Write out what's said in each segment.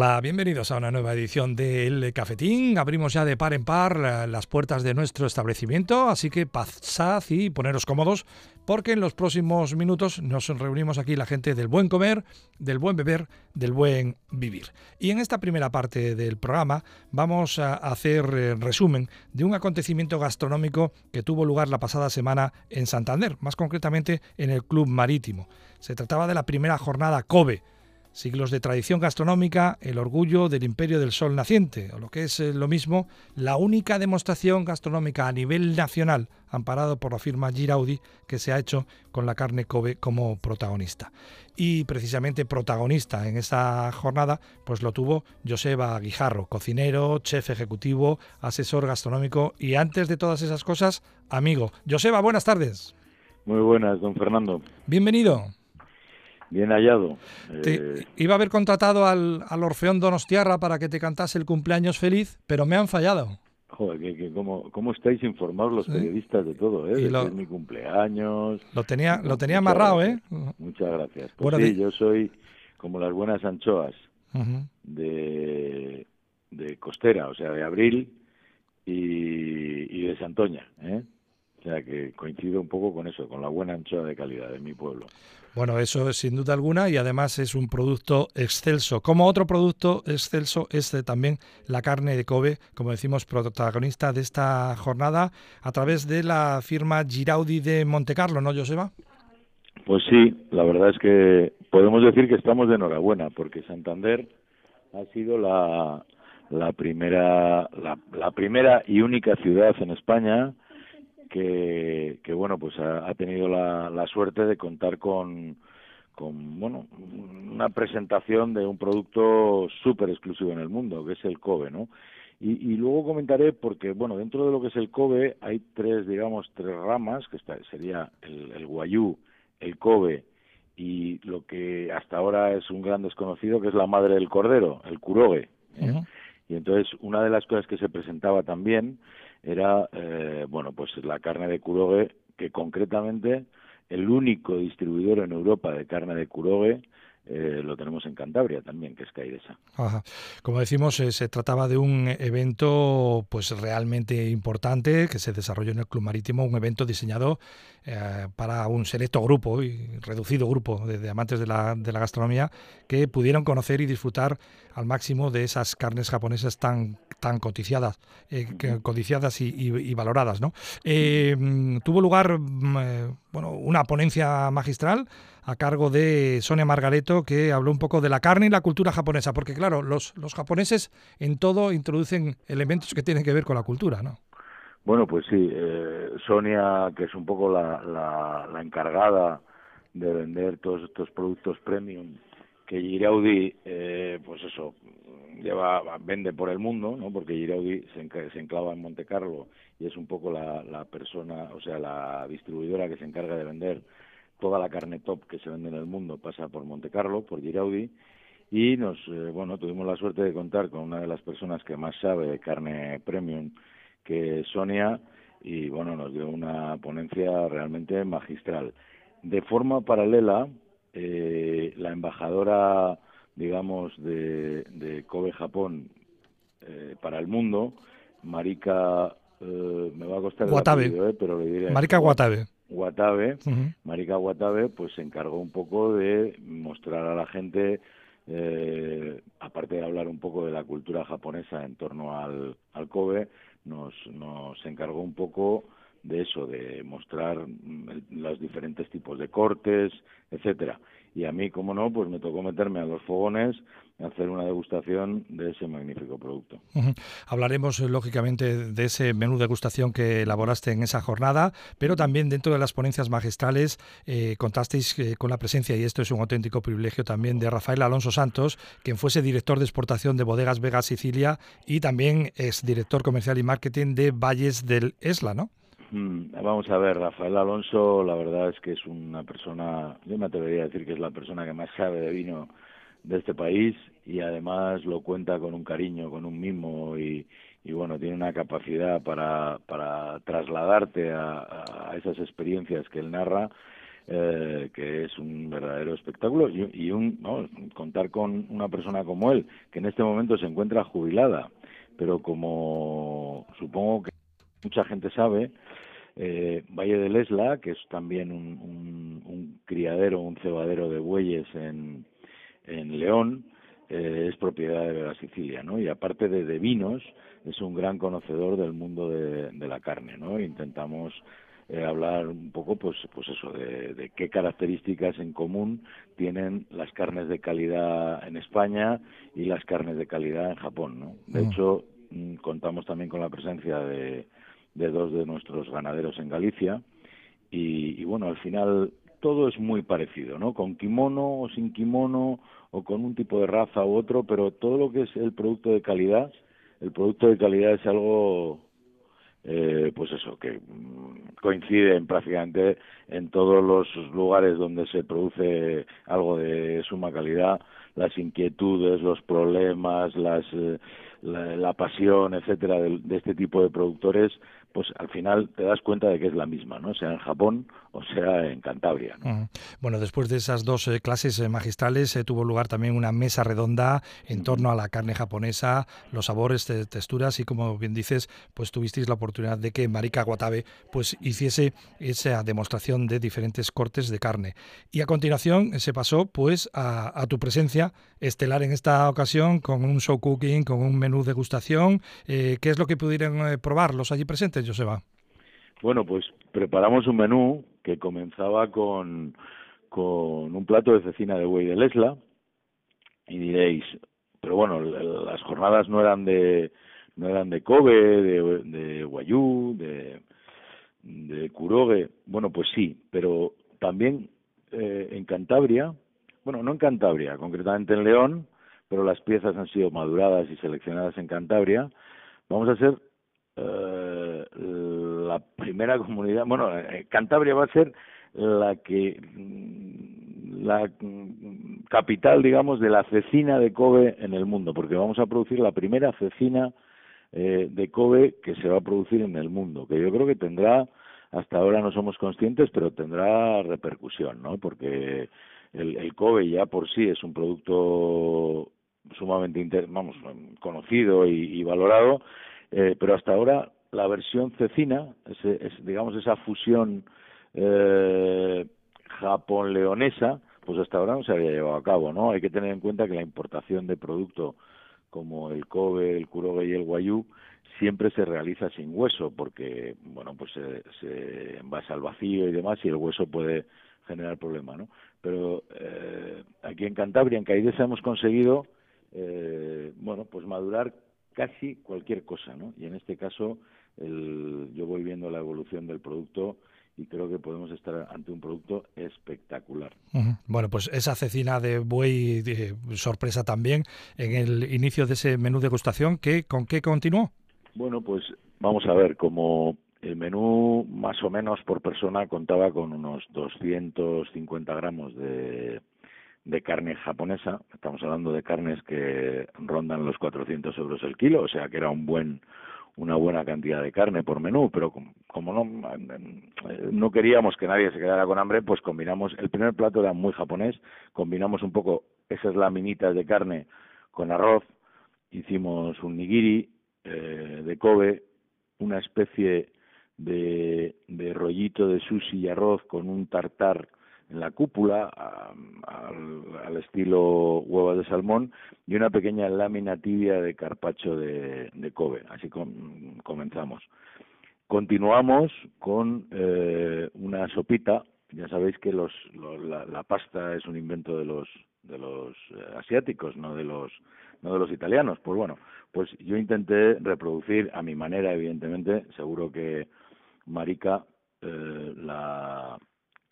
Hola, bienvenidos a una nueva edición del Cafetín. Abrimos ya de par en par las puertas de nuestro establecimiento, así que pasad y poneros cómodos, porque en los próximos minutos nos reunimos aquí la gente del buen comer, del buen beber, del buen vivir. Y en esta primera parte del programa vamos a hacer eh, resumen de un acontecimiento gastronómico que tuvo lugar la pasada semana en Santander, más concretamente en el Club Marítimo. Se trataba de la primera jornada COBE siglos de tradición gastronómica, el orgullo del imperio del sol naciente, o lo que es eh, lo mismo, la única demostración gastronómica a nivel nacional, amparado por la firma Giraudi, que se ha hecho con la carne Kobe como protagonista. Y precisamente protagonista en esta jornada, pues lo tuvo Joseba Guijarro, cocinero, chef ejecutivo, asesor gastronómico y antes de todas esas cosas, amigo. Joseba, buenas tardes. Muy buenas, don Fernando. Bienvenido. Bien hallado. Eh, iba a haber contratado al, al, Orfeón Donostiarra para que te cantase el cumpleaños feliz, pero me han fallado. Joder, que, cómo, estáis informados los periodistas de todo, ¿eh? De mi cumpleaños. Lo tenía, lo tenía amarrado, ¿eh? Muchas gracias. Pues sí, yo soy como las buenas anchoas de, de Costera, o sea, de Abril y, y de Santoña, ¿eh? O sea que coincido un poco con eso, con la buena anchoa de calidad de mi pueblo. Bueno, eso es sin duda alguna y además es un producto excelso. Como otro producto excelso es también la carne de Kobe, como decimos, protagonista de esta jornada a través de la firma Giraudi de Montecarlo, ¿no, Joseba? Pues sí, la verdad es que podemos decir que estamos de enhorabuena porque Santander ha sido la, la primera la, la primera y única ciudad en España que, que bueno, pues ha, tenido la, la, suerte de contar con, con, bueno, una presentación de un producto súper exclusivo en el mundo, que es el Kobe, ¿no? Y, y, luego comentaré porque, bueno, dentro de lo que es el Kobe hay tres, digamos, tres ramas, que está, sería el, el Guayú, el Kobe y lo que hasta ahora es un gran desconocido, que es la madre del cordero, el Kuroge. ¿eh? Y entonces, una de las cosas que se presentaba también era, eh, bueno, pues la carne de Kuroge, que concretamente el único distribuidor en Europa de carne de Kuroge eh, lo tenemos en Cantabria también, que es Cairesa. Como decimos, eh, se trataba de un evento pues realmente importante que se desarrolló en el Club Marítimo, un evento diseñado eh, para un selecto grupo y reducido grupo de, amantes de la, de la, gastronomía que pudieron conocer y disfrutar al máximo de esas carnes japonesas tan tan codiciadas, codiciadas y, valoradas, ¿no? tuvo lugar mm, bueno una ponencia magistral a cargo de Sonia Margareto, que habló un poco de la carne y la cultura japonesa, porque claro, los, los japoneses en todo introducen elementos que tienen que ver con la cultura, ¿no? Bueno, pues sí, eh, Sonia, que es un poco la, la, encargada de vender todos estos productos premium que Giraudi, eh, pues eso, lleva vende por el mundo, ¿no? Porque Giraudi se, se enclava en Monte Carlo y es un poco la, la persona, o sea, la distribuidora que se encarga de vender toda la carne top que se vende en el mundo pasa por Monte Carlo, por Giraudi, y nos, eh, bueno, tuvimos la suerte de contar con una de las personas que más sabe de carne premium, que es Sonia, y bueno, nos dio una ponencia realmente magistral. De forma paralela, eh, la embajadora, digamos, de, de Kobe Japón eh, para el mundo, Marika, me va a costar el pero le diré. Marika Watabe. Watabe, Marika Watabe, pues se encargó un poco de mostrar a la gente, eh, aparte de hablar un poco de la cultura japonesa en torno al, al Kobe, nos, nos encargó un poco de eso, de mostrar mm, los diferentes tipos de cortes, etcétera. Y a mí, como no, pues me tocó meterme a los fogones hacer una degustación de ese magnífico producto. Hablaremos, eh, lógicamente, de ese menú de degustación que elaboraste en esa jornada, pero también dentro de las ponencias magistrales eh, contasteis eh, con la presencia, y esto es un auténtico privilegio también, de Rafael Alonso Santos, quien fuese director de exportación de Bodegas Vega Sicilia y también es director comercial y marketing de Valles del Esla, ¿no? Mm, vamos a ver, Rafael Alonso, la verdad es que es una persona, yo me atrevería a decir que es la persona que más sabe de vino de este país y además lo cuenta con un cariño, con un mimo y, bueno, tiene una capacidad para, para trasladarte a, esas experiencias que él narra eh, que es un verdadero espectáculo y, un contar con una persona como él que en este momento se encuentra jubilada. Pero como supongo que mucha gente sabe eh, Valle del Esla que es también un, un, criadero un cebadero de bueyes en, en León eh, es propiedad de la Sicilia, ¿no? Y aparte de, de vinos, es un gran conocedor del mundo de, de la carne, ¿no? Intentamos eh, hablar un poco, pues, pues eso, de, qué características en común tienen las carnes de calidad en España y las carnes de calidad en Japón, ¿no? De mm. hecho, mm, contamos también con la presencia de, de dos de nuestros ganaderos en Galicia y, y, bueno, al final todo es muy parecido, ¿no? Con kimono o sin kimono o con un tipo de raza u otro, pero todo lo que es el producto de calidad, el producto de calidad es algo eh, pues eso, que mm, coinciden prácticamente en todos los lugares donde se produce algo de suma calidad, las inquietudes, los problemas, las, eh, la, pasión, etcétera, de, este tipo de productores, pues al final te das cuenta de que es la misma, ¿no? Sea en Japón o sea en Cantabria. Bueno, después de esas dos eh, clases eh, magistrales eh, tuvo lugar también una mesa redonda en torno a la carne japonesa, los sabores, texturas y como bien dices, pues tuvisteis la oportunidad de que Marika Guatabe pues hiciese esa demostración de diferentes cortes de carne. Y a continuación se pasó pues a, a tu presencia estelar en esta ocasión con un show cooking, con un menú degustación. ¿Qué es lo que pudieron probar los allí presentes, Bueno, pues preparamos un menú que comenzaba con, con un plato de cecina de buey de Lesla. Y diréis, pero bueno, las jornadas no eran de no eran de Kobe, de, de Guayú, de, de Kuroge, bueno, pues sí, pero también eh, en Cantabria, bueno, no en Cantabria, concretamente en León, pero las piezas han sido maduradas y seleccionadas en Cantabria, vamos a hacer eh, la primera comunidad, bueno, eh, Cantabria va a ser la que mm, la mm, capital, digamos, de la cecina de Kobe en el mundo, porque vamos a producir la primera cecina eh, de Kobe que se va a producir en el mundo, que yo creo que tendrá, hasta ahora no somos conscientes, pero tendrá repercusión, ¿no? Porque el, el Kobe ya por sí es un producto sumamente vamos conocido y, valorado, eh, pero hasta ahora la versión cecina, es, digamos esa fusión eh, japón-leonesa, pues hasta ahora no se había llevado a cabo, ¿no? Hay que tener en cuenta que la importación de producto como el Kobe, el Kuroge y el Guayú siempre se realiza sin hueso porque, bueno, pues se, se envasa al vacío y demás y el hueso puede generar problemas, ¿no? Pero eh, aquí en Cantabria, en Caidesa, hemos conseguido, eh, bueno, pues madurar casi cualquier cosa, ¿no? Y en este caso el, yo voy viendo la evolución del producto y creo que podemos estar ante un producto espectacular. Bueno, pues esa cecina de buey, de sorpresa también, en el inicio de ese menú degustación, ¿qué, ¿con qué continuó? Bueno, pues vamos a ver, como el menú más o menos por persona contaba con unos 250 gramos de, de carne japonesa, estamos hablando de carnes que rondan los 400 euros el kilo, o sea que era un buen una buena cantidad de carne por menú, pero como, no, no queríamos que nadie se quedara con hambre, pues combinamos, el primer plato era muy japonés, combinamos un poco esas laminitas de carne con arroz, hicimos un nigiri eh, de Kobe, una especie de, de rollito de sushi y arroz con un tartar en la cúpula al, estilo huevas de salmón y una pequeña lámina tibia de carpacho de, de Kobe. Así comenzamos. Continuamos con eh, una sopita. Ya sabéis que los, la, pasta es un invento de los de los eh, asiáticos, no de los no de los italianos. Pues bueno, pues yo intenté reproducir a mi manera, evidentemente. Seguro que Marika eh, la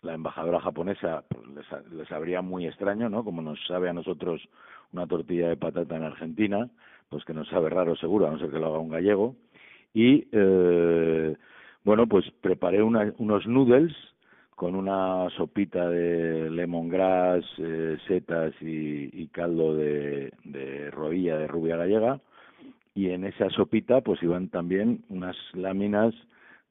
la embajadora japonesa pues, les, les sabría muy extraño, ¿no? Como nos sabe a nosotros una tortilla de patata en Argentina, pues que nos sabe raro seguro, a no ser que lo haga un gallego. Y eh, bueno, pues preparé unos noodles con una sopita de lemongrass, eh, setas y, caldo de, de rodilla de rubia gallega. Y en esa sopita pues iban también unas láminas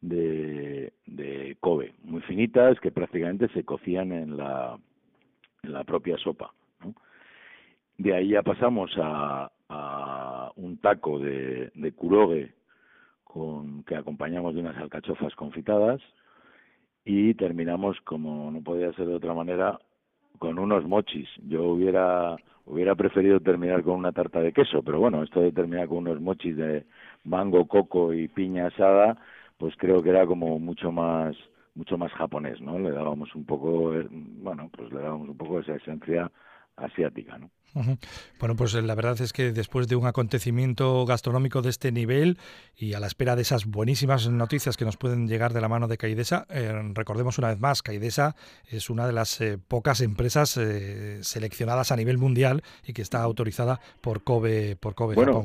de, de Kobe, muy finitas que prácticamente se cocían en la, en la propia sopa. De ahí ya pasamos a, a un taco de, de curogue con, que acompañamos de unas alcachofas confitadas y terminamos, como no podía ser de otra manera, con unos mochis. Yo hubiera hubiera preferido terminar con una tarta de queso, pero bueno, esto de terminar con unos mochis de mango, coco y piña asada, pues creo que era como mucho más mucho más japonés, ¿no? Le dábamos un poco, eh, bueno, pues le dábamos un poco esa esencia asiática, ¿no? Bueno, pues eh, la verdad es que después de un acontecimiento gastronómico de este nivel y a la espera de esas buenísimas noticias que nos pueden llegar de la mano de Caidesa, eh, recordemos una vez más, Caidesa es una de las eh, pocas empresas seleccionadas a nivel mundial y que está autorizada por Kobe, por Kobe bueno,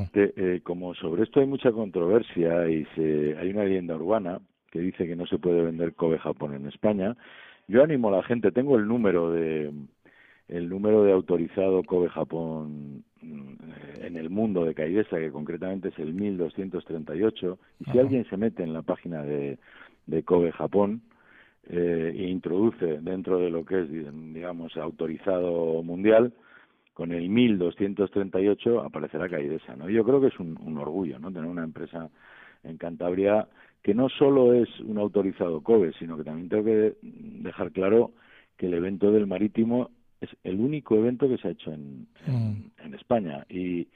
como sobre esto hay mucha controversia y se, hay una leyenda urbana que dice que no se puede vender Kobe Japón en España, yo animo a la gente, tengo el número de el número de autorizado Kobe Japón mm, en el mundo de Caidesa, que concretamente es el 1238, y si alguien se mete en la página de, de Kobe Japón eh, e introduce dentro de lo que es, digamos, autorizado mundial, con el 1238 aparecerá Caidesa, ¿no? Yo creo que es un, un orgullo, ¿no? Tener una empresa en Cantabria que no solo es un autorizado Kobe, sino que también tengo que dejar claro que el evento del marítimo es el único evento que se ha hecho en, en, mm. España y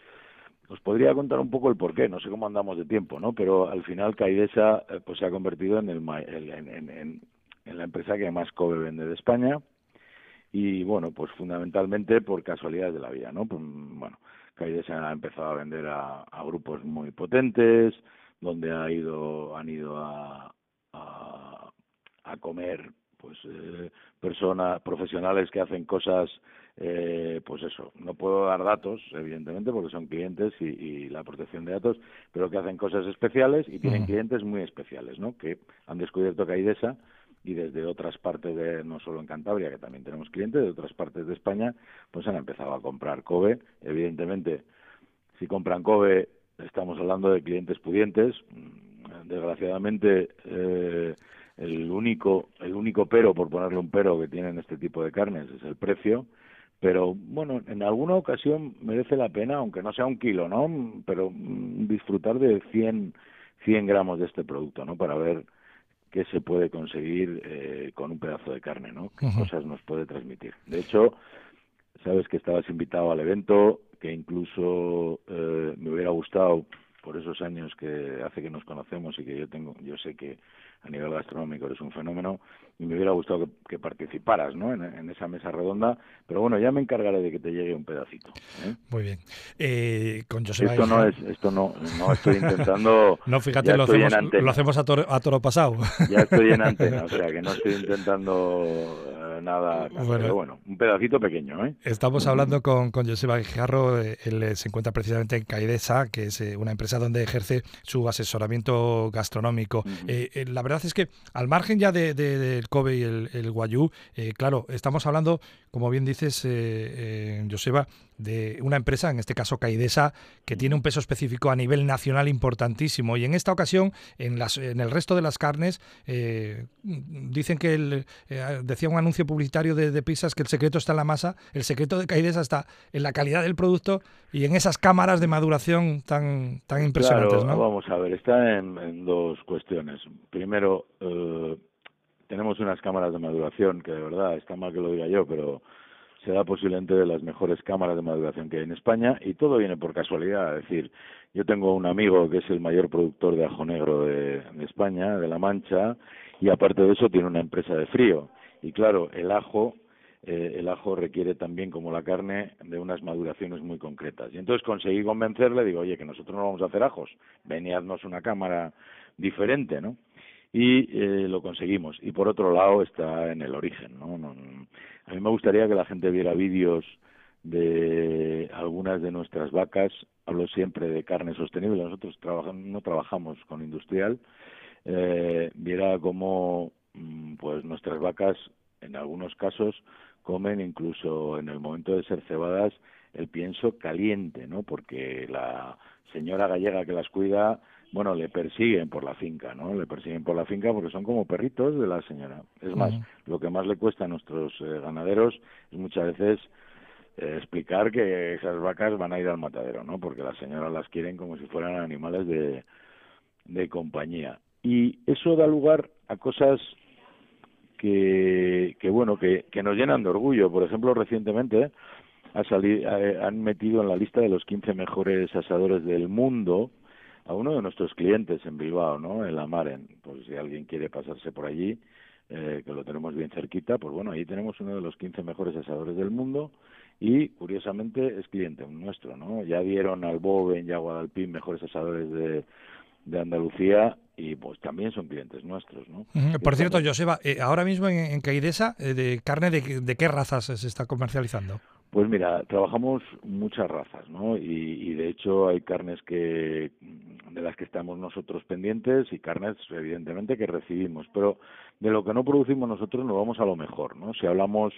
os podría contar un poco el porqué, no sé cómo andamos de tiempo, ¿no? Pero al final Caidesa eh, pues se ha convertido en, el, en, en, en la empresa que más Kobe vende de España y bueno, pues fundamentalmente por casualidad de la vida, ¿no? Pues, bueno, Caidesa ha empezado a vender a, a grupos muy potentes, donde ha ido, han ido a, a, a comer pues eh, personas profesionales que hacen cosas eh, pues eso no puedo dar datos evidentemente porque son clientes y, y, la protección de datos pero que hacen cosas especiales y tienen clientes muy especiales no que han descubierto Caidesa y desde otras partes de no solo en Cantabria que también tenemos clientes de otras partes de España pues han empezado a comprar Kobe. Evidentemente si compran Kobe estamos hablando de clientes pudientes. Desgraciadamente eh, el único, el único pero, por ponerle un pero, que tienen este tipo de carnes es el precio. Pero bueno, en alguna ocasión merece la pena, aunque no sea un kilo, ¿no? Pero mm, disfrutar de 100, 100 gramos de este producto, ¿no? Para ver qué se puede conseguir eh, con un pedazo de carne, ¿no? Qué cosas nos puede transmitir. De hecho, sabes que estabas invitado al evento, que incluso eh, me hubiera gustado por esos años que hace que nos conocemos y que yo tengo, yo sé que a nivel gastronómico eres un fenómeno y me hubiera gustado que, participaras ¿no? En, esa mesa redonda, pero bueno, ya me encargaré de que te llegue un pedacito. ¿eh? Muy bien. Eh, con Joseba esto no es, esto no, no estoy intentando. no, fíjate, lo hacemos, lo hacemos, a toro, a toro pasado. ya estoy en antena, o sea que no estoy intentando eh, nada, pero bueno, un pedacito pequeño. ¿eh? Estamos hablando con, con Joseba Guijarro, él se encuentra precisamente en Caidesa, que es una empresa donde ejerce su asesoramiento gastronómico. la verdad es que al margen ya del de, Kobe y el, el Guayú, eh, claro, estamos hablando, como bien dices, eh, eh, Joseba, de una empresa, en este caso Caidesa, que tiene un peso específico a nivel nacional importantísimo. Y en esta ocasión, en, las, en el resto de las carnes, eh, dicen que, el, decía un anuncio publicitario de, de, pizzas, que el secreto está en la masa, el secreto de Caidesa está en la calidad del producto y en esas cámaras de maduración tan, tan impresionantes. Claro, Vamos a ver, está en, en dos cuestiones. Primero, eh, tenemos unas cámaras de maduración que de verdad está mal que lo diga yo, pero se da posiblemente de las mejores cámaras de maduración que hay en España y todo viene por casualidad. Es decir, yo tengo un amigo que es el mayor productor de ajo negro de, España, de La Mancha, y aparte de eso tiene una empresa de frío. Y claro, el ajo eh, el ajo requiere también, como la carne, de unas maduraciones muy concretas. Y entonces conseguí convencerle, digo, oye, que nosotros no vamos a hacer ajos, ven una cámara diferente, ¿no? y eh, lo conseguimos. Y por otro lado está en el origen. ¿no? A mí me gustaría que la gente viera vídeos de algunas de nuestras vacas. Hablo siempre de carne sostenible. Nosotros no trabajamos con industrial. Eh, viera cómo mm, pues nuestras vacas en algunos casos comen incluso en el momento de ser cebadas el pienso caliente, ¿no? Porque la señora gallega que las cuida bueno, le persiguen por la finca, ¿no? Le persiguen por la finca porque son como perritos de la señora. Es más, lo que más le cuesta a nuestros eh, ganaderos es muchas veces eh, explicar que esas vacas van a ir al matadero, ¿no? Porque las señoras las quieren como si fueran animales de, de compañía. Y eso da lugar a cosas que, que bueno, que, que nos llenan de orgullo. Por ejemplo, recientemente ha salido, han metido en la lista de los 15 mejores asadores del mundo a uno de nuestros clientes en Bilbao, ¿no? En la Maren. Pues si alguien quiere pasarse por allí, eh, que lo tenemos bien cerquita, pues bueno, ahí tenemos uno de los 15 mejores asadores del mundo y curiosamente es cliente nuestro, ¿no? Ya dieron al Boven y a Guadalpín mejores asadores de, de Andalucía y pues también son clientes nuestros, ¿no? Por cierto, Joseba, eh, ahora mismo en, en Caidesa, eh, de carne de, de qué razas se está comercializando? Pues mira, trabajamos muchas razas, ¿no? Y, de hecho hay carnes que de las que estamos nosotros pendientes y carnes evidentemente que recibimos, pero de lo que no producimos nosotros nos vamos a lo mejor, ¿no? Si hablamos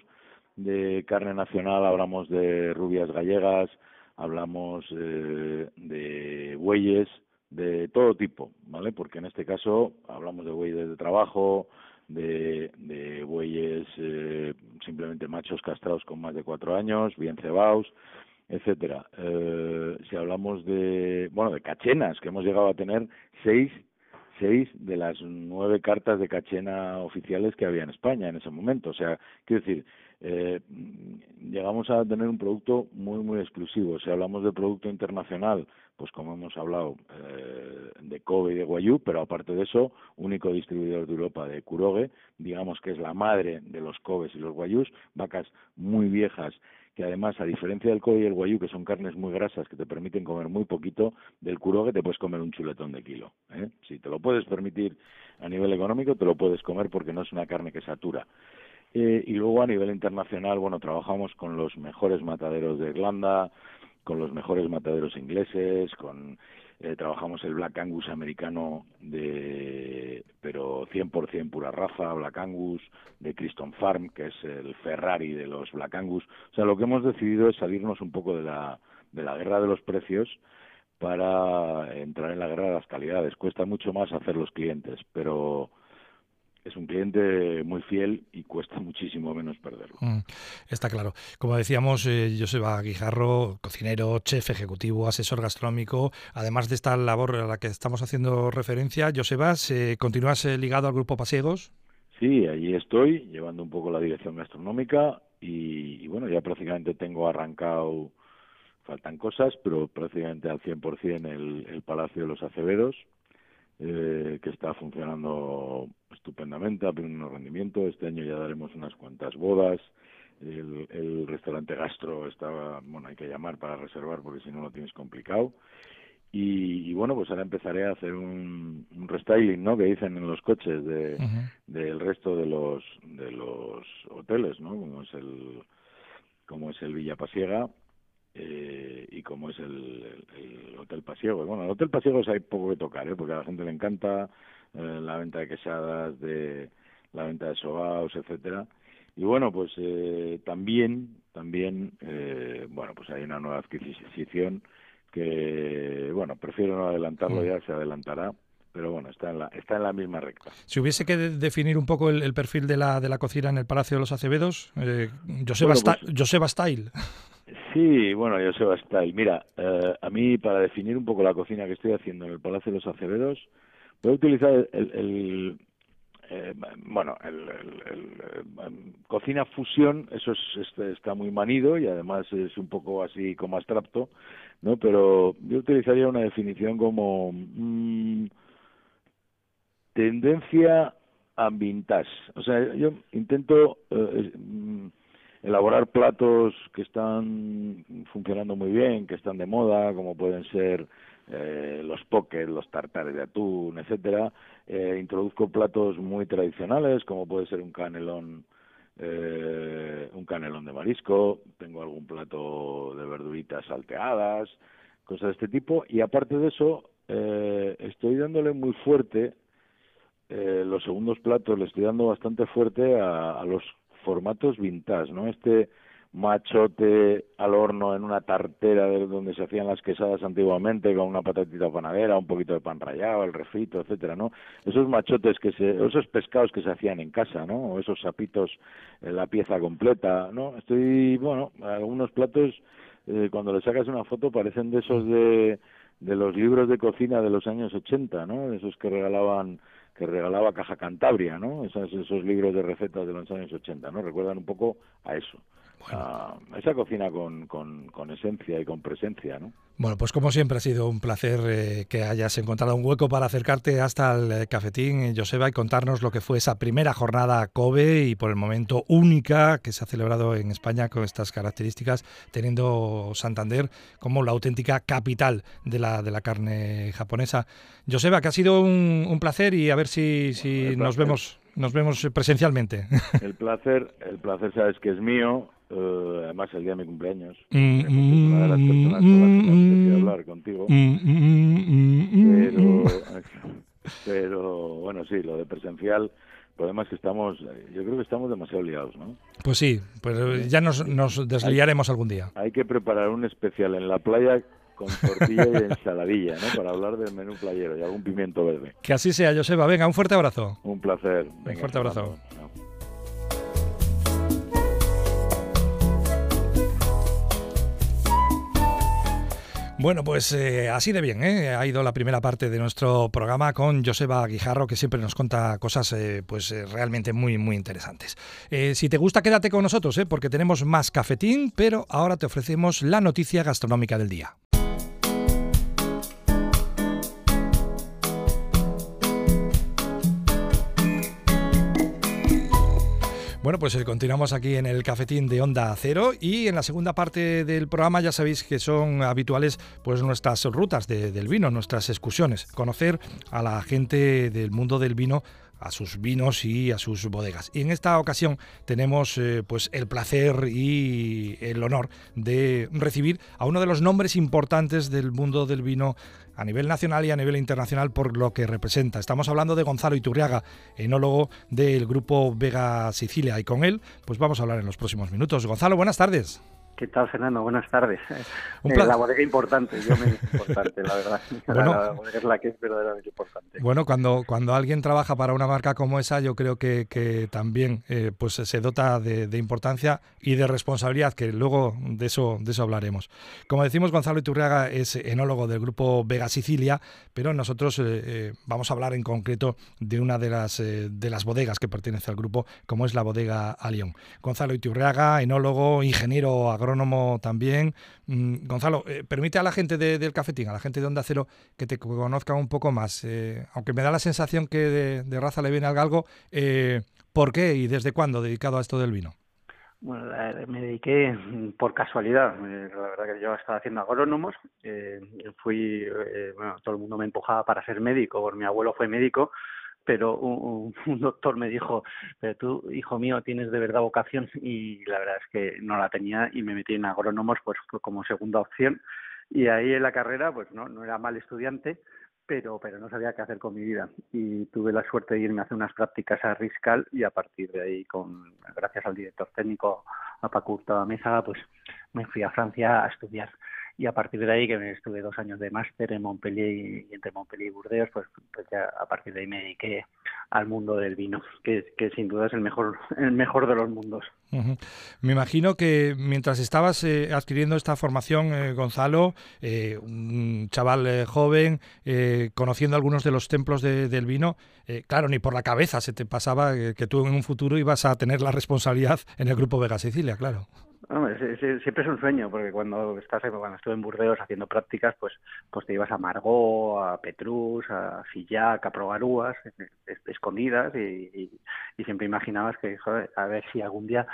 de carne nacional, hablamos de rubias gallegas, hablamos eh, de bueyes de todo tipo, ¿vale? Porque en este caso hablamos de bueyes de trabajo, de, de bueyes eh, simplemente machos castrados con más de cuatro años, bien cebados, etcétera. Eh, si hablamos de, bueno, de cachenas, que hemos llegado a tener seis, seis de las nueve cartas de cachena oficiales que había en España en ese momento. O sea, quiero decir, eh, llegamos a tener un producto muy, muy exclusivo. Si hablamos de producto internacional, pues como hemos hablado, eh, de Kobe y de Guayú, pero aparte de eso, único distribuidor de Europa de Kuroge, digamos que es la madre de los Kobes y los Guayús, vacas muy viejas que además, a diferencia del Kobe y el Guayú, que son carnes muy grasas que te permiten comer muy poquito, del Kuroge te puedes comer un chuletón de kilo. ¿eh? Si te lo puedes permitir a nivel económico, te lo puedes comer porque no es una carne que satura. Eh, y luego a nivel internacional, bueno, trabajamos con los mejores mataderos de Irlanda, con los mejores mataderos ingleses, con eh, trabajamos el Black Angus americano de pero 100% pura raza, Black Angus de Criston Farm, que es el Ferrari de los Black Angus. O sea, lo que hemos decidido es salirnos un poco de la de la guerra de los precios para entrar en la guerra de las calidades. Cuesta mucho más hacer los clientes, pero es un cliente muy fiel y cuesta muchísimo menos perderlo. Mm, está claro. Como decíamos, eh, Joseba Guijarro, cocinero, chef ejecutivo, asesor gastronómico, además de esta labor a la que estamos haciendo referencia, Joseba, ¿continúas eh, ligado al Grupo Pasiegos? Sí, allí estoy, llevando un poco la dirección gastronómica y, bueno, ya prácticamente tengo arrancado, faltan cosas, pero prácticamente al 100% el, el Palacio de los Acevedos, eh, que está funcionando estupendamente, ha tenido un rendimiento. Este año ya daremos unas cuantas bodas. El, el restaurante gastro estaba, bueno, hay que llamar para reservar porque si no lo tienes complicado. Y, bueno, pues ahora empezaré a hacer un, un, restyling, ¿no? Que dicen en los coches de del resto de los de los hoteles, ¿no? Como es el como es el Villa Pasiega eh, y como es el, el, Hotel Pasiego. Bueno, el Hotel Pasiego hay poco que tocar, ¿eh? porque a la gente le encanta eh, la venta de quesadas, de la venta de sobaos, etcétera. Y bueno, pues eh, también, también, eh, bueno, pues hay una nueva adquisición que, bueno, prefiero no adelantarlo mm. ya, se adelantará, pero bueno, está en la, está en la misma recta. Si hubiese que definir un poco el, perfil de la, de la cocina en el Palacio de los Acevedos, eh, Joseba, pues Joseba Style. Sí, bueno, Joseba Style. Mira, eh, a mí para definir un poco la cocina que estoy haciendo en el Palacio de los Acevedos, voy a utilizar el, eh, bueno, el, el, cocina fusión, eso es, está muy manido y además es un poco así como abstracto, ¿no? Pero yo utilizaría una definición como mm, tendencia a vintage. O sea, yo intento eh, mm, elaborar platos que están funcionando muy bien, que están de moda, como pueden ser eh, los pockets, los tartares de atún, etcétera. Eh, introduzco platos muy tradicionales, como puede ser un canelón, eh, un canelón de marisco. Tengo algún plato de verduritas salteadas, cosas de este tipo. Y aparte de eso, eh, estoy dándole muy fuerte. Eh, los segundos platos le estoy dando bastante fuerte a, a los formatos vintage, ¿no? Este machote al horno en una tartera de donde se hacían las quesadas antiguamente con una patatita panadera, un poquito de pan rallado, el refrito, etcétera, ¿no? Esos machotes que se, esos pescados que se hacían en casa, ¿no? O esos sapitos en la pieza completa, ¿no? Estoy, bueno, algunos platos eh, cuando le sacas una foto parecen de esos de de los libros de cocina de los años 80, ¿no? Esos que regalaban que regalaba Caja Cantabria, ¿no? Esos, esos libros de recetas de los años 80, ¿no? Recuerdan un poco a eso. A esa cocina con, con, con, esencia y con presencia, ¿no? Bueno, pues como siempre ha sido un placer eh, que hayas encontrado un hueco para acercarte hasta el eh, cafetín, eh, Joseba, y contarnos lo que fue esa primera jornada COBE y por el momento única que se ha celebrado en España con estas características, teniendo Santander como la auténtica capital de la, de la carne japonesa. Joseba, que ha sido un, un placer y a ver si, si nos vemos nos vemos presencialmente. El placer, el placer sabes que es mío Uh, además, el día de mi cumpleaños. Mm, una de las personas con las que me hablar contigo. Pero, pero, bueno, sí, lo de presencial. El problema es que estamos, yo creo que estamos demasiado liados, ¿no? Pues sí, pues ya nos, nos desliaremos algún día. Hay que preparar un especial en la playa con tortilla y ensaladilla, ¿no? Para hablar del menú playero y algún pimiento verde. Que así sea, Joseba. Venga, un fuerte abrazo. Un placer. un fuerte abrazo. Bueno, pues eh, así de bien, ¿eh? ha ido la primera parte de nuestro programa con Joseba Guijarro, que siempre nos cuenta cosas eh, pues realmente muy, muy interesantes. si te gusta, quédate con nosotros, porque tenemos más cafetín, pero ahora te ofrecemos la noticia gastronómica del día. Bueno, pues eh, continuamos aquí en el cafetín de Onda Cero y en la segunda parte del programa ya sabéis que son habituales pues nuestras rutas del vino, nuestras excursiones, conocer a la gente del mundo del vino a sus vinos y a sus bodegas. Y en esta ocasión tenemos eh, pues el placer y el honor de recibir a uno de los nombres importantes del mundo del vino a nivel nacional y a nivel internacional por lo que representa. Estamos hablando de Gonzalo Iturriaga, enólogo del grupo Vega Sicilia, y con él pues vamos a hablar en los próximos minutos. Gonzalo, buenas tardes. ¿Qué tal, Fernando? Buenas tardes. Eh, la bodega importante, yo me importante, la verdad. Bueno, la bodega es la que es verdaderamente importante. Bueno, cuando, cuando alguien trabaja para una marca como esa, yo creo que, que también eh, pues se dota de, de, importancia y de responsabilidad, que luego de eso, de eso hablaremos. Como decimos, Gonzalo Iturriaga es enólogo del grupo Vega Sicilia, pero nosotros eh, vamos a hablar en concreto de una de las, de las bodegas que pertenece al grupo, como es la bodega Alión. Gonzalo Iturriaga, enólogo, ingeniero agrónomo, agrónomo también. Mm, Gonzalo, eh, permite a la gente del cafetín, a la gente de Onda Cero, que te conozca un poco más. Eh, aunque me da la sensación que de, raza le viene al galgo, eh, ¿por qué y desde cuándo dedicado a esto del vino? Bueno, me dediqué por casualidad. La verdad que yo estaba haciendo agrónomos. fui, bueno, todo el mundo me empujaba para ser médico, mi abuelo fue médico pero un, doctor me dijo, pero tú, hijo mío, tienes de verdad vocación y la verdad es que no la tenía y me metí en agrónomos pues como segunda opción. Y ahí en la carrera pues no, no era mal estudiante, pero pero no sabía qué hacer con mi vida. Y tuve la suerte de irme a hacer unas prácticas a Riscal y a partir de ahí con gracias al director técnico a Paco Mesa pues me fui a Francia a estudiar y a partir de ahí que estuve dos años de máster en Montpellier y, entre Montpellier y Burdeos pues, pues ya a partir de ahí me dediqué al mundo del vino que, sin duda es el mejor el mejor de los mundos. Me imagino que mientras estabas eh, adquiriendo esta formación eh, Gonzalo eh, un chaval joven conociendo algunos de los templos del vino claro ni por la cabeza se te pasaba que tú en un futuro ibas a tener la responsabilidad en el grupo Vega Sicilia claro siempre es un sueño, porque cuando estás cuando estuve en Burdeos haciendo prácticas, pues pues te ibas a Margó, a Petrus, a Fillac, a probar uvas escondidas y, siempre imaginabas que, joder, a ver si algún día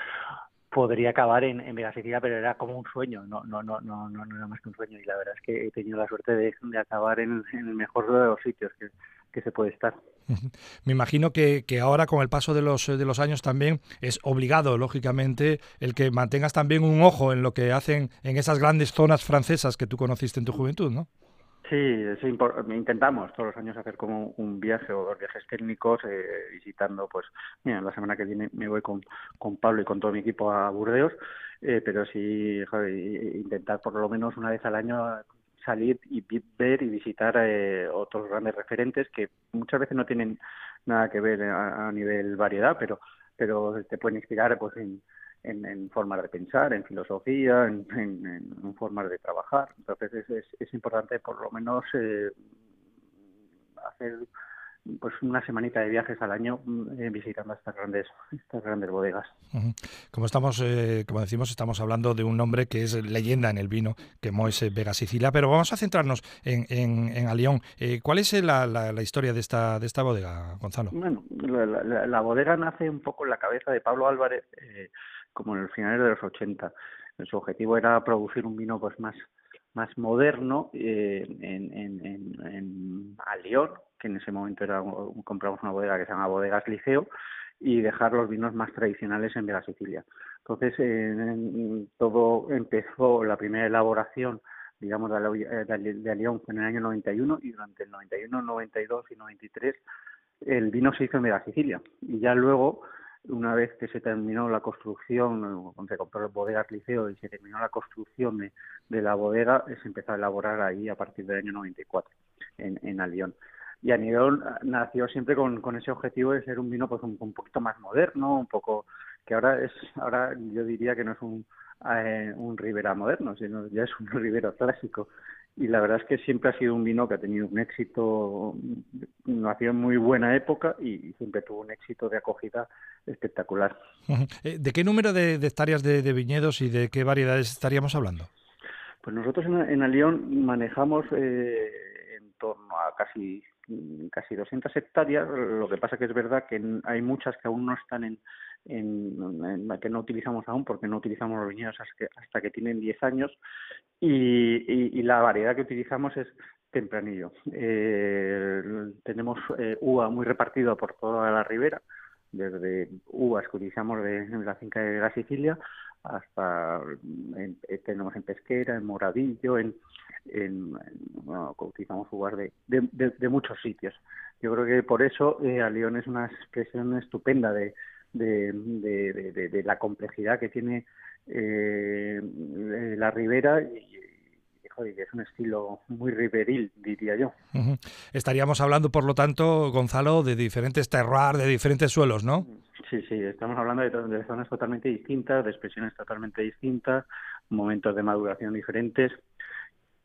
podría acabar en, en pero era como un sueño, no, no, no, no, no, era más que un sueño y la verdad es que he tenido la suerte de, de acabar en, en el mejor de los sitios, que que se puede estar. Me imagino que, que, ahora con el paso de los, de los años también es obligado, lógicamente, el que mantengas también un ojo en lo que hacen en esas grandes zonas francesas que tú conociste en tu juventud, ¿no? Sí, intentamos todos los años hacer como un viaje o dos viajes técnicos eh, visitando, pues, mira, la semana que viene me voy con, con Pablo y con todo mi equipo a Burdeos, eh, pero sí intentar por lo menos una vez al año salir y ver y visitar eh, otros grandes referentes que muchas veces no tienen nada que ver a, a nivel variedad, pero pero te pueden inspirar pues en en, en formas de pensar, en filosofía, en, en, formas de trabajar. Entonces es, es, importante por lo menos eh, hacer pues una semanita de viajes al año eh, visitando estas grandes estas grandes bodegas. Como estamos, eh, como decimos, estamos hablando de un nombre que es leyenda en el vino, que es Vega Sicilia, pero vamos a centrarnos en, en, en Alión. ¿Cuál es la, la, historia de esta de esta bodega, Gonzalo? Bueno, la, la, bodega nace un poco en la cabeza de Pablo Álvarez como en el finales de los 80. Su objetivo era producir un vino pues más más moderno eh, en, en, en, en a Lyon, que en ese momento era compramos una bodega que se llama Bodegas Liceo, y dejar los vinos más tradicionales en Vega Sicilia. Entonces, todo empezó, la primera elaboración, digamos, de, de, de Lyon fue en el año 91 y durante el 91, 92 y 93 el vino se hizo en Vega Sicilia. Y ya luego una vez que se terminó la construcción, cuando se compró el bodega Liceo y se terminó la construcción de, de, la bodega, se empezó a elaborar ahí a partir del año 94 en, en Alión. Y Anión nació siempre con, con ese objetivo de ser un vino pues un, un, poquito más moderno, un poco que ahora es ahora yo diría que no es un eh, un Ribera moderno, sino ya es un Ribera clásico y la verdad es que siempre ha sido un vino que ha tenido un éxito, nació en muy buena época y siempre tuvo un éxito de acogida espectacular. Eh, ¿De qué número de, hectáreas de, viñedos y de qué variedades estaríamos hablando? Pues nosotros en, en Alión manejamos eh, en torno a casi casi 200 hectáreas, lo que pasa que es verdad que hay muchas que aún no están en, en, que no utilizamos aún porque no utilizamos los viñedos hasta que, hasta que tienen 10 años y, la variedad que utilizamos es tempranillo. Eh, tenemos eh, uva muy repartido por toda la ribera, desde uvas que utilizamos de, la finca de la Sicilia hasta tenemos en Pesquera, en Moradillo, en, en, bueno, utilizamos uvas de, de, muchos sitios. Yo creo que por eso eh, León es una expresión estupenda de, de, de, de, la complejidad que tiene eh, la ribera y, que es un estilo muy riveril, diría yo. Estaríamos hablando, por lo tanto, Gonzalo, de diferentes terroirs, de diferentes suelos, ¿no? Sí, sí, estamos hablando de, de zonas totalmente distintas, de expresiones totalmente distintas, momentos de maduración diferentes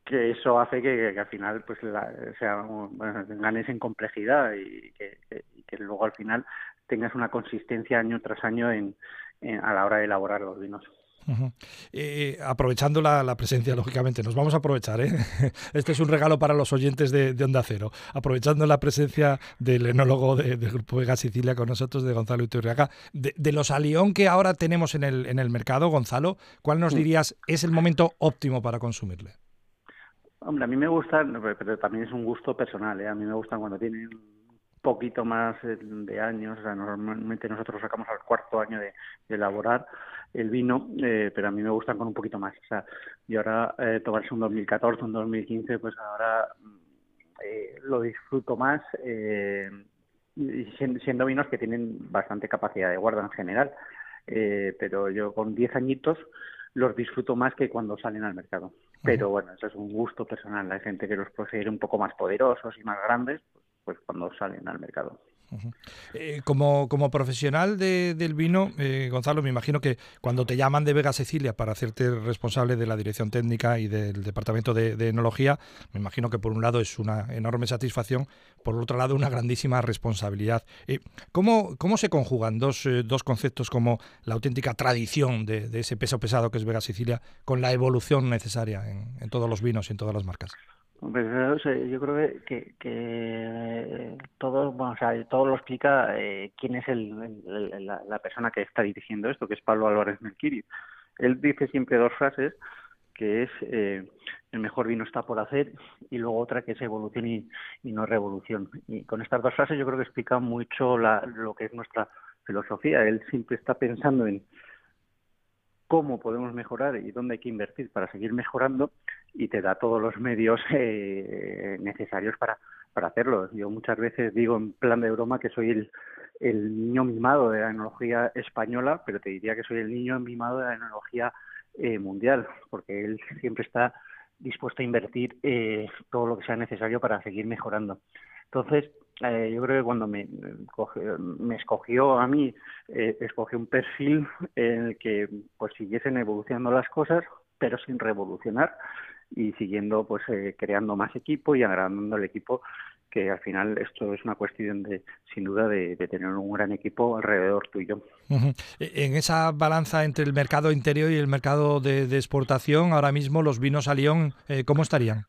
que eso hace que, que, al final pues la, sea bueno, ganes en complejidad y que, y que, luego al final tengas una consistencia año tras año en, en a la hora de elaborar los vinos. Uh -huh. eh, aprovechando la, la, presencia, lógicamente, nos vamos a aprovechar. ¿eh? Este es un regalo para los oyentes de, de Onda Cero. Aprovechando la presencia del enólogo de, del Grupo Vega Sicilia con nosotros, de Gonzalo Iturriaga. De, de, los alión que ahora tenemos en el, en el mercado, Gonzalo, ¿cuál nos dirías es el momento óptimo para consumirle? Hombre, a mí me gustan, pero también es un gusto personal, ¿eh? A mí me gustan cuando tienen poquito más de años, o sea, normalmente nosotros sacamos al cuarto año de, de elaborar el vino, eh, pero a mí me gustan con un poquito más, o sea, y ahora eh, tomarse un 2014, un 2015, pues ahora eh, lo disfruto más, eh, y siendo vinos que tienen bastante capacidad de guarda en general, eh, pero yo con 10 añitos los disfruto más que cuando salen al mercado. Pero bueno, eso es un gusto personal. Hay gente que los prefiere un poco más poderosos y más grandes, pues, pues cuando salen al mercado. Eh, como, como profesional de, del vino, eh, Gonzalo, me imagino que cuando te llaman de Vega Sicilia para hacerte responsable de la dirección técnica y del departamento de, de, enología, me imagino que por un lado es una enorme satisfacción, por otro lado una grandísima responsabilidad. Eh, ¿cómo, ¿Cómo se conjugan dos, eh, dos conceptos como la auténtica tradición de, ese peso pesado que es Vega Sicilia con la evolución necesaria en todos los vinos y en todas las marcas? Yo creo que, que, que todo, bueno, o sea, todo lo explica eh, quién es el, la, la, persona que está dirigiendo esto, que es Pablo Álvarez Melquiri. Él dice siempre dos frases, que es eh, el mejor vino está por hacer y luego otra que es evolución y, y no revolución. Y con estas dos frases yo creo que explica mucho la, lo que es nuestra filosofía. Él siempre está pensando en cómo podemos mejorar y dónde hay que invertir para seguir mejorando y te da todos los medios eh, necesarios para, para hacerlo. Yo muchas veces digo en plan de broma que soy el, el niño mimado de la enología española, pero te diría que soy el niño mimado de la enología eh, mundial, porque él siempre está dispuesto a invertir eh, todo lo que sea necesario para seguir mejorando. Entonces, eh, yo creo que cuando me, me escogió a mí, eh, escogió un perfil en el que pues siguiesen evolucionando las cosas, pero sin revolucionar y siguiendo pues eh, creando más equipo y agrandando el equipo que al final esto es una cuestión de sin duda de, tener un gran equipo alrededor tuyo. E, en esa balanza entre el mercado interior y el mercado de, exportación, ahora mismo los vinos a Lyon, eh, ¿cómo estarían?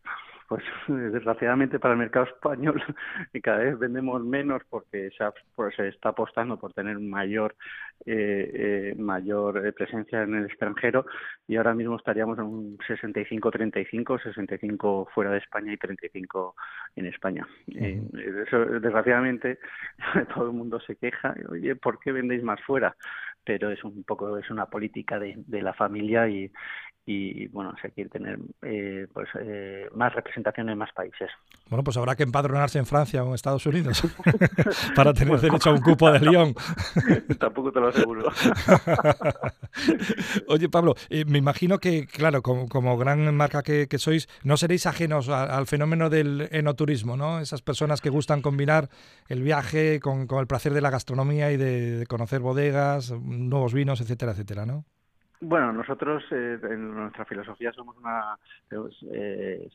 Pues desgraciadamente para el mercado español cada vez vendemos menos porque se, pues, se está apostando por tener mayor eh, eh, mayor eh, presencia en el extranjero y ahora mismo estaríamos en un 65-35, 65 fuera de España y 35 en España. eso, desgraciadamente todo el mundo se queja, oye, ¿por qué vendéis más fuera? Pero es un poco es una política de, de la familia y, y bueno, se quiere tener eh, pues eh, más representación en más países. Bueno, pues habrá que empadronarse en Francia o en Estados Unidos para tener derecho a un cupo de Lyon. Tampoco te lo aseguro. Oye, Pablo, eh, me imagino que, claro, como, gran marca que, sois, no seréis ajenos al fenómeno del enoturismo, ¿no? Esas personas que gustan combinar el viaje con, con el placer de la gastronomía y de conocer bodegas, nuevos vinos, etcétera, etcétera, ¿no? Bueno, nosotros eh, en nuestra filosofía somos una, pues, eh,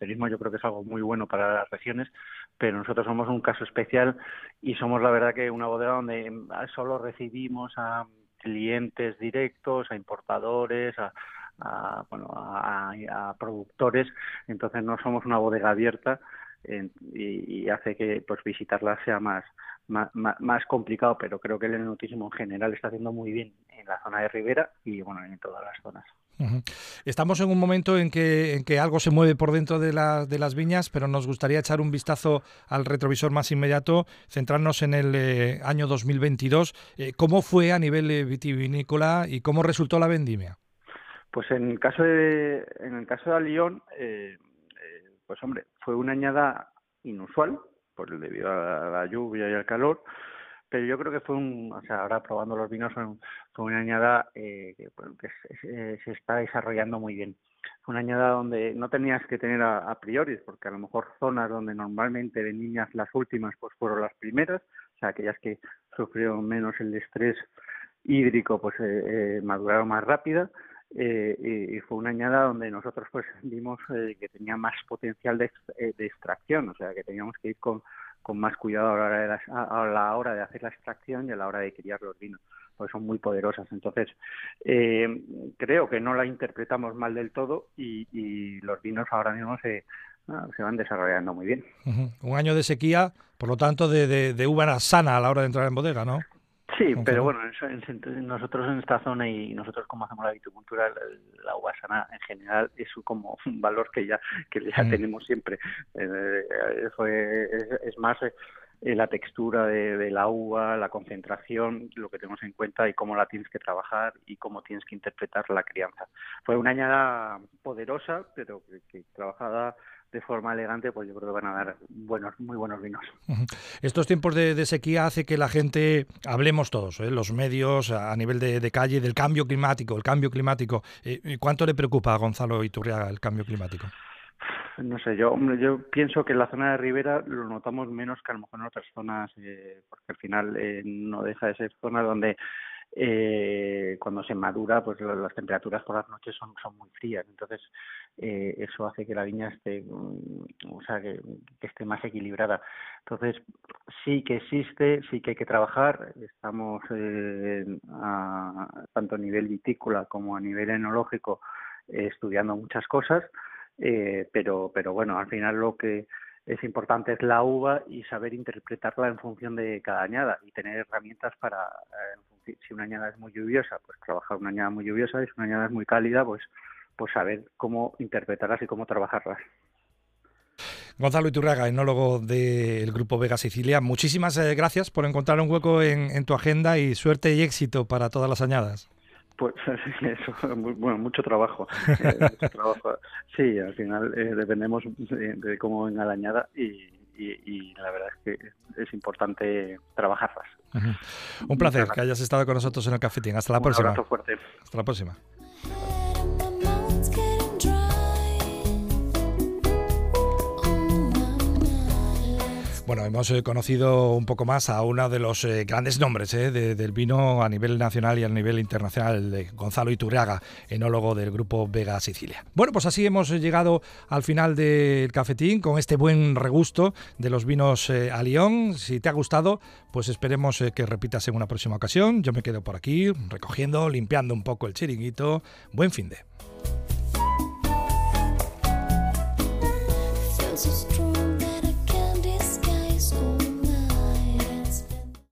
el yo creo que es algo muy bueno para las regiones, pero nosotros somos un caso especial y somos la verdad que una bodega donde solo recibimos a clientes directos, a importadores, a, bueno, a, productores, entonces no somos una bodega abierta y, y, hace que pues visitarla sea más, más, más, complicado, pero creo que el enotismo en general está haciendo muy bien en la zona de Ribera y bueno, en todas las zonas. Estamos en un momento en que, en que algo se mueve por dentro de, la, de las viñas, pero nos gustaría echar un vistazo al retrovisor más inmediato, centrarnos en el eh, año 2022. Eh, ¿Cómo fue a nivel eh, vitivinícola y cómo resultó la vendimia? Pues en el caso de, en el caso de Lyon, pues hombre, fue una añada inusual, por debido a la lluvia y al calor, pero yo creo que fue un, o sea, ahora probando los vinos fue, una añada eh, que, se, está desarrollando muy bien. Fue una añada donde no tenías que tener a, priori, porque a lo mejor zonas donde normalmente de niñas las últimas pues fueron las primeras, o sea, aquellas que sufrieron menos el estrés hídrico pues eh, eh, maduraron más rápida eh, y, fue una añada donde nosotros pues vimos eh, que tenía más potencial de, de, extracción, o sea que teníamos que ir con, más cuidado a la, hora de a la hora de hacer la extracción y a la hora de criar los vinos, porque son muy poderosas. Entonces, eh, creo que no la interpretamos mal del todo y, y los vinos ahora mismo se, ah, se van desarrollando muy bien. Un año de sequía, por lo tanto, de, de, de uva sana a la hora de entrar en bodega, ¿no? Sí, pero bueno, nosotros en esta zona y nosotros como hacemos la viticultura, la, uva sana en general es como un valor que ya que ya mm. tenemos siempre. Eh, es, más eh, la textura de, la uva, la concentración, lo que tenemos en cuenta y cómo la tienes que trabajar y cómo tienes que interpretar la crianza. Fue una añada poderosa, pero que trabajada de forma elegante, pues yo creo que van a dar buenos, muy buenos vinos. Estos tiempos de, sequía hace que la gente, hablemos todos, ¿eh? los medios, a nivel de, calle, del cambio climático, el cambio climático. Eh, ¿Cuánto le preocupa a Gonzalo Iturriaga el cambio climático? No sé, yo yo pienso que en la zona de Ribera lo notamos menos que a lo mejor en otras zonas, eh, porque al final eh, no deja de ser zona donde eh, cuando se madura, pues las temperaturas por las noches son, son muy frías. Entonces, eh, eso hace que la viña esté, mm, o sea, que, esté más equilibrada. Entonces, sí que existe, sí que hay que trabajar. Estamos, eh, a, tanto a nivel vitícola como a nivel enológico, eh, estudiando muchas cosas. Eh, pero, pero bueno, al final lo que es importante es la uva y saber interpretarla en función de cada añada y tener herramientas para, eh, si una añada es muy lluviosa, pues trabajar una añada muy lluviosa y si una añada es muy cálida, pues, pues saber cómo interpretarlas y cómo trabajarlas. Gonzalo Iturraga, enólogo del Grupo Vega Sicilia, muchísimas eh, gracias por encontrar un hueco en, en tu agenda y suerte y éxito para todas las añadas. Pues eso, bueno, mucho trabajo. Eh, trabajo. Sí, al final eh, dependemos de, cómo venga la añada y, la verdad es que es importante trabajarlas. Un placer que hayas estado con nosotros en el cafetín. Hasta la próxima. fuerte. Hasta la próxima. Bueno, hemos eh, conocido un poco más a uno de los eh, grandes nombres eh, del vino a nivel nacional y a nivel internacional, Gonzalo Iturriaga, enólogo del grupo Vega Sicilia. Bueno, pues así hemos llegado al final del cafetín con este buen regusto de los vinos a Lyon. Si te ha gustado, pues esperemos que repitas en una próxima ocasión. Yo me quedo por aquí recogiendo, limpiando un poco el chiringuito. Buen fin de.